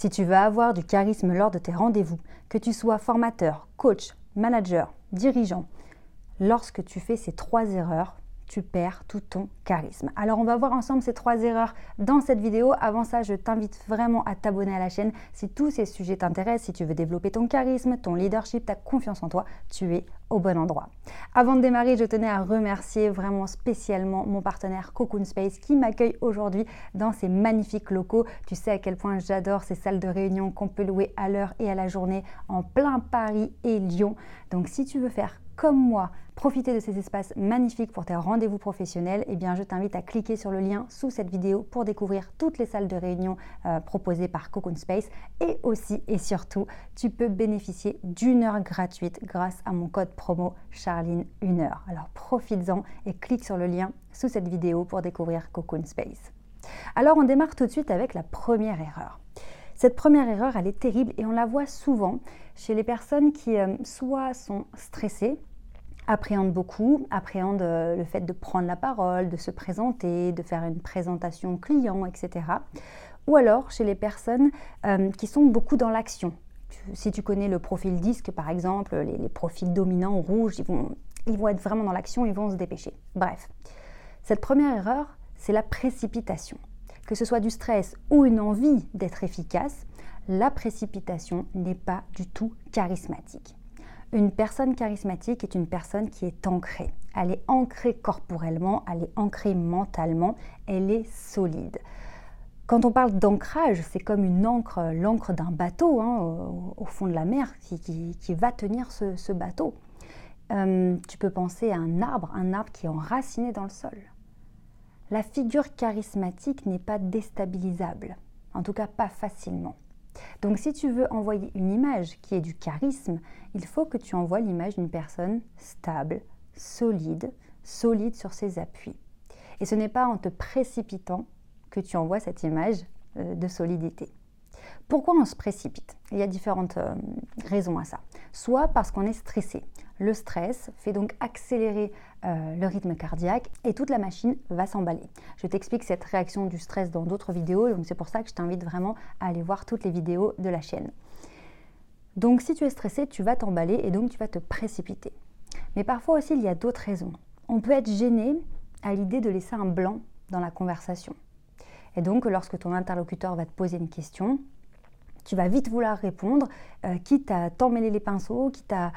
Si tu veux avoir du charisme lors de tes rendez-vous, que tu sois formateur, coach, manager, dirigeant, lorsque tu fais ces trois erreurs, tu perds tout ton charisme. Alors on va voir ensemble ces trois erreurs dans cette vidéo. Avant ça, je t'invite vraiment à t'abonner à la chaîne si tous ces sujets t'intéressent, si tu veux développer ton charisme, ton leadership, ta confiance en toi, tu es au bon endroit. Avant de démarrer, je tenais à remercier vraiment spécialement mon partenaire Cocoon Space qui m'accueille aujourd'hui dans ces magnifiques locaux. Tu sais à quel point j'adore ces salles de réunion qu'on peut louer à l'heure et à la journée en plein Paris et Lyon. Donc si tu veux faire comme moi, profiter de ces espaces magnifiques pour tes rendez-vous professionnels, eh bien, je t'invite à cliquer sur le lien sous cette vidéo pour découvrir toutes les salles de réunion euh, proposées par Cocoon Space. Et aussi et surtout, tu peux bénéficier d'une heure gratuite grâce à mon code promo Charline 1 heure. Alors profites-en et clique sur le lien sous cette vidéo pour découvrir Cocoon Space. Alors on démarre tout de suite avec la première erreur. Cette première erreur, elle est terrible et on la voit souvent chez les personnes qui euh, soit sont stressées, appréhende beaucoup, appréhende euh, le fait de prendre la parole, de se présenter, de faire une présentation client, etc. Ou alors chez les personnes euh, qui sont beaucoup dans l'action. Si tu connais le profil disque, par exemple, les, profils dominants rouges, ils vont, ils vont être vraiment dans l'action, ils vont se dépêcher. Bref, cette première erreur, c'est la précipitation. Que ce soit du stress ou une envie d'être efficace, la précipitation n'est pas du tout charismatique. Une personne charismatique est une personne qui est ancrée. Elle est ancrée corporellement, elle est ancrée mentalement, elle est solide. Quand on parle d'ancrage, c'est comme une encre, l'encre d'un bateau hein, au, fond de la mer qui, va tenir ce, bateau. Euh, tu peux penser à un arbre, un arbre qui est enraciné dans le sol. La figure charismatique n'est pas déstabilisable, en tout cas pas facilement. Donc si tu veux envoyer une image qui est du charisme, il faut que tu envoies l'image d'une personne stable, solide, solide sur ses appuis. Et ce n'est pas en te précipitant que tu envoies cette image euh, de solidité. Pourquoi on se précipite? Il y a différentes euh, raisons à ça. Soit parce qu'on est stressé. Le stress fait donc accélérer euh, le rythme cardiaque et toute la machine va s'emballer. Je t'explique cette réaction du stress dans d'autres vidéos, donc c'est pour ça que je t'invite vraiment à aller voir toutes les vidéos de la chaîne. Donc si tu es stressé, tu vas t'emballer et donc tu vas te précipiter. Mais parfois aussi, il y a d'autres raisons. On peut être gêné à l'idée de laisser un blanc dans la conversation. Et donc, lorsque ton interlocuteur va te poser une question, tu vas vite vouloir répondre, euh, quitte à t'emmêler les pinceaux, quitte à,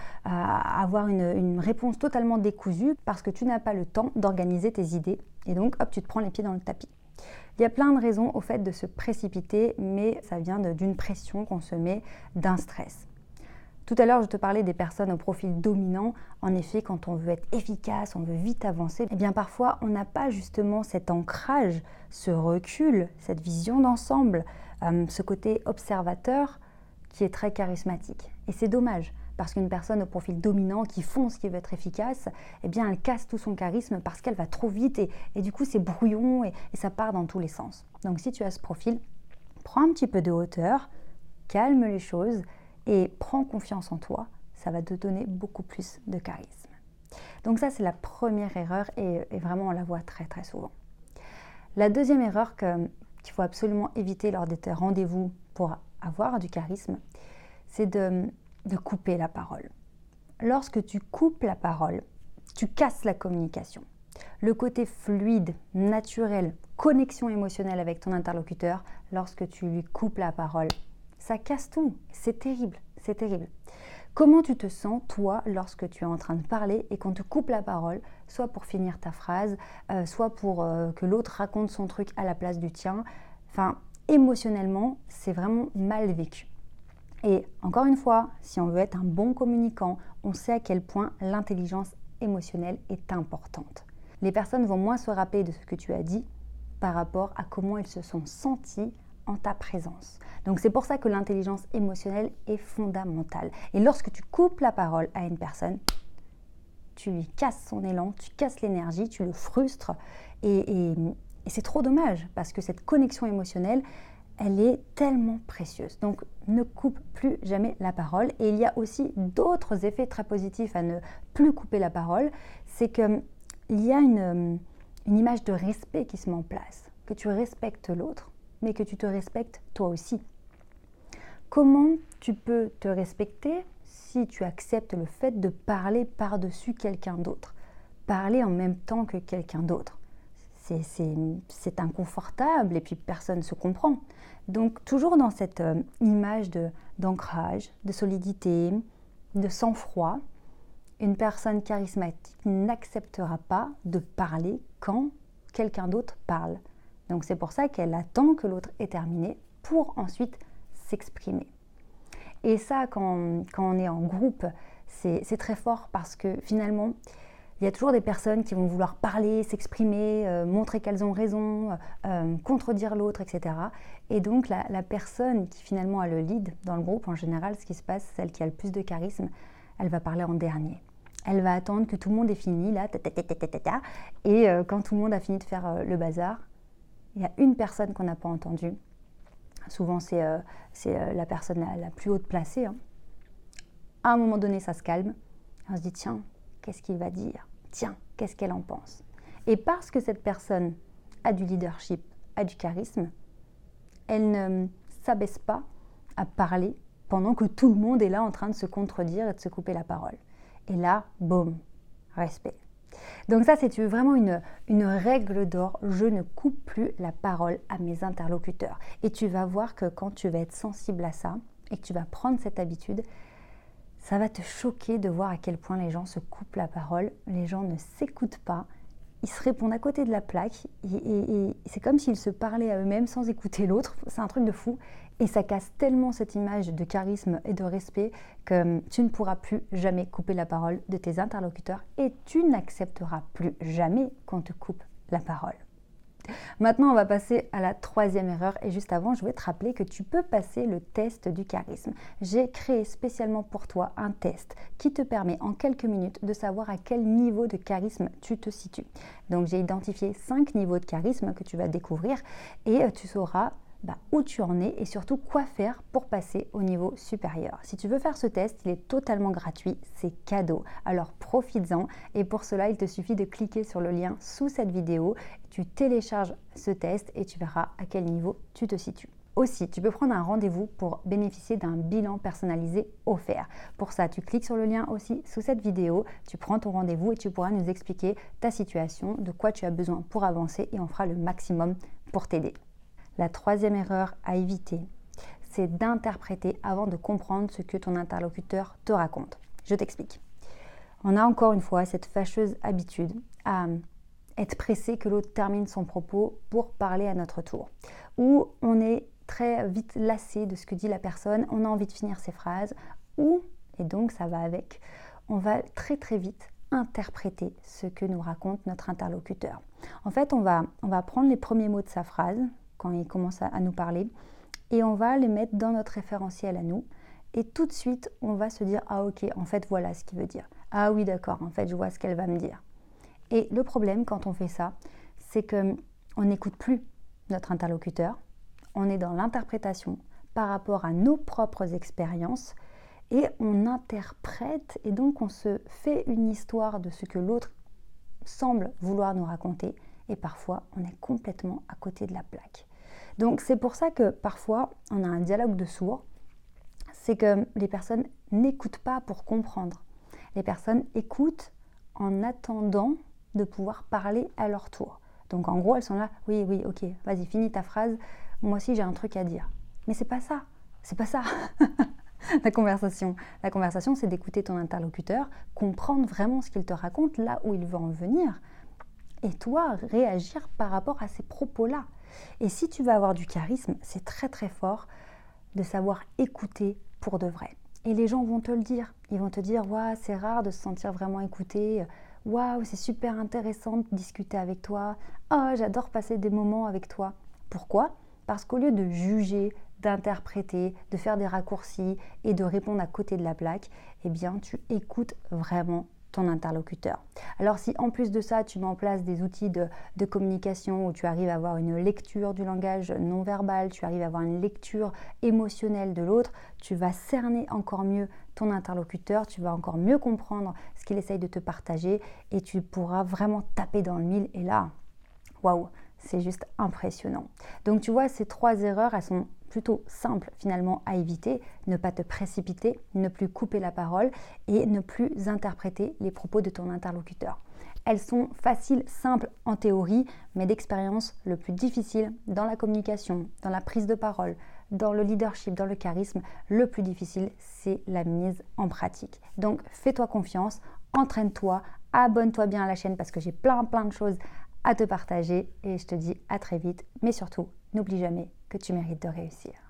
avoir une, une, réponse totalement décousue, parce que tu n'as pas le temps d'organiser tes idées. Et donc, hop, tu te prends les pieds dans le tapis. Il y a plein de raisons au fait de se précipiter, mais ça vient d'une pression qu'on se met, d'un stress. Tout à l'heure, je te parlais des personnes au profil dominant. En effet, quand on veut être efficace, on veut vite avancer, eh bien parfois, on n'a pas justement cet ancrage, ce recul, cette vision d'ensemble, euh, ce côté observateur qui est très charismatique. Et c'est dommage, parce qu'une personne au profil dominant qui fonce, qui veut être efficace, eh bien, elle casse tout son charisme parce qu'elle va trop vite et, du coup, c'est brouillon et ça part dans tous les sens. Donc, si tu as ce profil, prends un petit peu de hauteur, calme les choses et prends confiance en toi, ça va te donner beaucoup plus de charisme. Donc ça, c'est la première erreur et, vraiment on la voit très très souvent. La deuxième erreur qu'il faut absolument éviter lors de tes rendez-vous pour avoir du charisme, c'est de, de couper la parole. Lorsque tu coupes la parole, tu casses la communication. Le côté fluide, naturel, connexion émotionnelle avec ton interlocuteur, lorsque tu lui coupes la parole, ça casse tout. C'est terrible, c'est terrible. Comment tu te sens, toi, lorsque tu es en train de parler et qu'on te coupe la parole, soit pour finir ta phrase, euh, soit pour euh, que l'autre raconte son truc à la place du tien? Enfin, émotionnellement, c'est vraiment mal vécu. Et encore une fois, si on veut être un bon communicant, on sait à quel point l'intelligence émotionnelle est importante. Les personnes vont moins se rappeler de ce que tu as dit par rapport à comment elles se sont senties en ta présence. Donc c'est pour ça que l'intelligence émotionnelle est fondamentale. Et lorsque tu coupes la parole à une personne, tu lui casses son élan, tu casses l'énergie, tu le frustres. Et, c'est trop dommage parce que cette connexion émotionnelle, elle est tellement précieuse. Donc ne coupe plus jamais la parole. Et il y a aussi d'autres effets très positifs à ne plus couper la parole. C'est qu'il y a une, une image de respect qui se met en place, que tu respectes l'autre mais que tu te respectes toi aussi. Comment tu peux te respecter si tu acceptes le fait de parler par-dessus quelqu'un d'autre? Parler en même temps que quelqu'un d'autre. C'est inconfortable et puis personne ne se comprend. Donc toujours dans cette euh, image d'ancrage, de solidité, de sang-froid, une personne charismatique n'acceptera pas de parler quand quelqu'un d'autre parle. Donc c'est pour ça qu'elle attend que l'autre ait terminé pour ensuite s'exprimer. Et ça, quand, on est en groupe, c'est très fort parce que finalement, il y a toujours des personnes qui vont vouloir parler, s'exprimer, euh, montrer qu'elles ont raison, euh, contredire l'autre, etc. Et donc la, personne qui finalement a le lead dans le groupe, en général, ce qui se passe, celle qui a le plus de charisme, elle va parler en dernier elle va attendre que tout le monde ait fini, là, et euh, quand tout le monde a fini de faire le bazar, il y a une personne qu'on n'a pas entendue. Souvent, c'est euh, la personne la, plus haute placée. Hein. À un moment donné, ça se calme. On se dit, tiens, qu'est-ce qu'il va dire? Tiens, qu'est-ce qu'elle en pense? Et parce que cette personne a du leadership, a du charisme, elle ne s'abaisse pas à parler pendant que tout le monde est là en train de se contredire et de se couper la parole. Et là, boum, respect. Donc ça, c'est vraiment une, règle d'or. Je ne coupe plus la parole à mes interlocuteurs. Et tu vas voir que quand tu vas être sensible à ça et que tu vas prendre cette habitude, ça va te choquer de voir à quel point les gens se coupent la parole, les gens ne s'écoutent pas, ils se répondent à côté de la plaque et, c'est comme s'ils se parlaient à eux-mêmes sans écouter l'autre. C'est un truc de fou. Et ça casse tellement cette image de charisme et de respect que hum, tu ne pourras plus jamais couper la parole de tes interlocuteurs et tu n'accepteras plus jamais qu'on te coupe la parole. Maintenant, on va passer à la troisième erreur. Et juste avant, je voulais te rappeler que tu peux passer le test du charisme. J'ai créé spécialement pour toi un test qui te permet en quelques minutes de savoir à quel niveau de charisme tu te situes. Donc, j'ai identifié cinq niveaux de charisme que tu vas découvrir et euh, tu sauras bah, où tu en es et surtout quoi faire pour passer au niveau supérieur. Si tu veux faire ce test, il est totalement gratuit, c'est cadeau. Alors profites-en et pour cela, il te suffit de cliquer sur le lien sous cette vidéo. Tu télécharges ce test et tu verras à quel niveau tu te situes. Aussi, tu peux prendre un rendez-vous pour bénéficier d'un bilan personnalisé offert. Pour ça, tu cliques sur le lien aussi sous cette vidéo, tu prends ton rendez-vous et tu pourras nous expliquer ta situation, de quoi tu as besoin pour avancer et on fera le maximum pour t'aider. La troisième erreur à éviter, c'est d'interpréter avant de comprendre ce que ton interlocuteur te raconte. Je t'explique. On a encore une fois cette fâcheuse habitude à être pressé que l'autre termine son propos pour parler à notre tour. Ou on est très vite lassé de ce que dit la personne, on a envie de finir ses phrases, ou, et donc ça va avec, on va très très vite interpréter ce que nous raconte notre interlocuteur. En fait, on va, on va prendre les premiers mots de sa phrase, quand il commence à, nous parler. Et on va les mettre dans notre référentiel à nous. Et tout de suite, on va se dire, ah ok, en fait, voilà ce qu'il veut dire. Ah oui, d'accord, en fait, je vois ce qu'elle va me dire. Et le problème quand on fait ça, c'est que on n'écoute plus notre interlocuteur. On est dans l'interprétation par rapport à nos propres expériences et on interprète et donc on se fait une histoire de ce que l'autre semble vouloir nous raconter et parfois on est complètement à côté de la plaque. Donc c'est pour ça que parfois on a un dialogue de sourds, c'est que les personnes n'écoutent pas pour comprendre. Les personnes écoutent en attendant de pouvoir parler à leur tour. Donc en gros, elles sont là, oui, oui, ok, vas-y, finis ta phrase, moi aussi j'ai un truc à dire. Mais c'est pas ça, c'est pas ça. la conversation. La conversation, c'est d'écouter ton interlocuteur, comprendre vraiment ce qu'il te raconte, là où il veut en venir, et toi réagir par rapport à ces propos-là. Et si tu veux avoir du charisme, c'est très très fort de savoir écouter pour de vrai. Et les gens vont te le dire. Ils vont te dire Waouh, c'est rare de se sentir vraiment écouté. Waouh, c'est super intéressant de discuter avec toi. Oh, j'adore passer des moments avec toi. Pourquoi? Parce qu'au lieu de juger, d'interpréter, de faire des raccourcis et de répondre à côté de la plaque, eh bien, tu écoutes vraiment ton interlocuteur. Alors si en plus de ça, tu mets en place des outils de, communication où tu arrives à avoir une lecture du langage non verbal, tu arrives à avoir une lecture émotionnelle de l'autre, tu vas cerner encore mieux ton interlocuteur, tu vas encore mieux comprendre ce qu'il essaye de te partager et tu pourras vraiment taper dans le mille. Et là, waouh, c'est juste impressionnant. Donc tu vois, ces trois erreurs, elles sont plutôt simples finalement à éviter. Ne pas te précipiter, ne plus couper la parole et ne plus interpréter les propos de ton interlocuteur. Elles sont faciles, simples en théorie, mais d'expérience, le plus difficile dans la communication, dans la prise de parole, dans le leadership, dans le charisme, le plus difficile, c'est la mise en pratique. Donc fais-toi confiance, entraîne-toi, abonne-toi bien à la chaîne parce que j'ai plein plein de choses à te partager et je te dis à très vite. Mais surtout, n'oublie jamais que tu mérites de réussir.